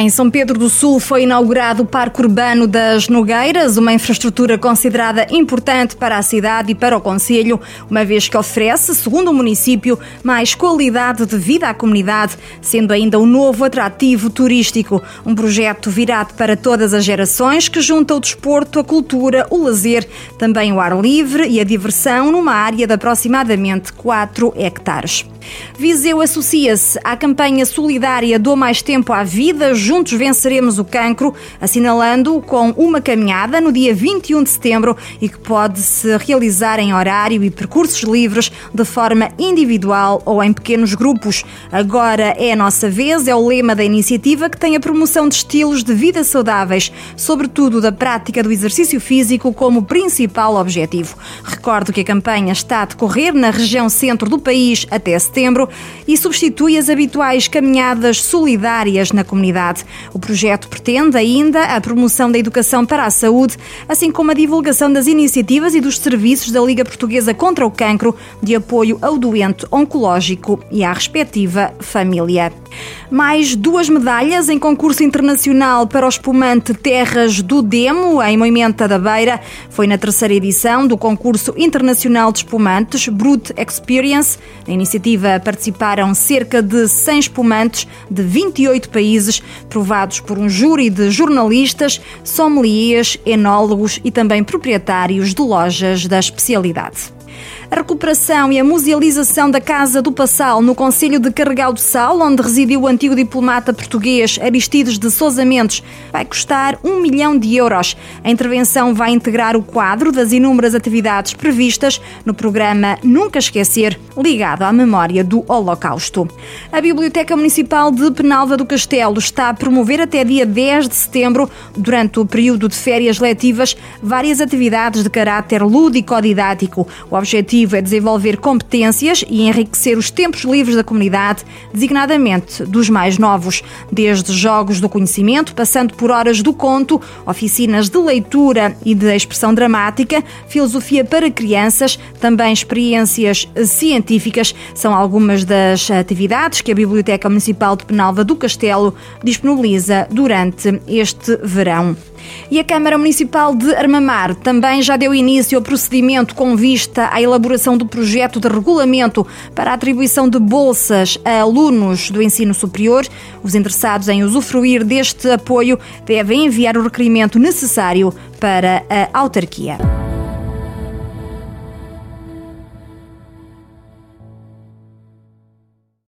Em São Pedro do Sul foi inaugurado o Parque Urbano das Nogueiras, uma infraestrutura considerada importante para a cidade e para o Conselho, uma vez que oferece, segundo o município, mais qualidade de vida à comunidade, sendo ainda um novo atrativo turístico. Um projeto virado para todas as gerações que junta o desporto, a cultura, o lazer, também o ar livre e a diversão numa área de aproximadamente 4 hectares. Viseu associa-se à campanha solidária Dou Mais Tempo à Vida, Juntos Venceremos o Cancro, assinalando com uma caminhada no dia 21 de setembro e que pode-se realizar em horário e percursos livres, de forma individual ou em pequenos grupos. Agora é a nossa vez, é o lema da iniciativa que tem a promoção de estilos de vida saudáveis, sobretudo da prática do exercício físico como principal objetivo. Recordo que a campanha está a decorrer na região centro do país até setembro e substitui as habituais caminhadas solidárias na comunidade. O projeto pretende ainda a promoção da educação para a saúde, assim como a divulgação das iniciativas e dos serviços da Liga Portuguesa contra o Cancro, de apoio ao doente oncológico e à respectiva família. Mais duas medalhas em concurso internacional para o espumante Terras do Demo, em Moimenta da Beira. Foi na terceira edição do concurso internacional de espumantes Brut Experience. Na iniciativa participaram cerca de 100 espumantes de 28 países, provados por um júri de jornalistas, sommeliers, enólogos e também proprietários de lojas da especialidade. A recuperação e a musealização da Casa do Passal no Conselho de Carregal do Sal, onde residiu o antigo diplomata português Aristides de Sousa Mendes, vai custar um milhão de euros. A intervenção vai integrar o quadro das inúmeras atividades previstas no programa Nunca Esquecer, ligado à memória do Holocausto. A Biblioteca Municipal de Penalva do Castelo está a promover até dia 10 de setembro, durante o período de férias letivas, várias atividades de caráter lúdico-didático. O objetivo é desenvolver competências e enriquecer os tempos livres da comunidade, designadamente dos mais novos, desde jogos do conhecimento, passando por horas do conto, oficinas de leitura e de expressão dramática, filosofia para crianças, também experiências científicas, são algumas das atividades que a Biblioteca Municipal de Penalva do Castelo disponibiliza durante este verão. E a Câmara Municipal de Armamar também já deu início ao procedimento com vista à elaboração do projeto de regulamento para a atribuição de bolsas a alunos do ensino superior. Os interessados em usufruir deste apoio devem enviar o requerimento necessário para a autarquia.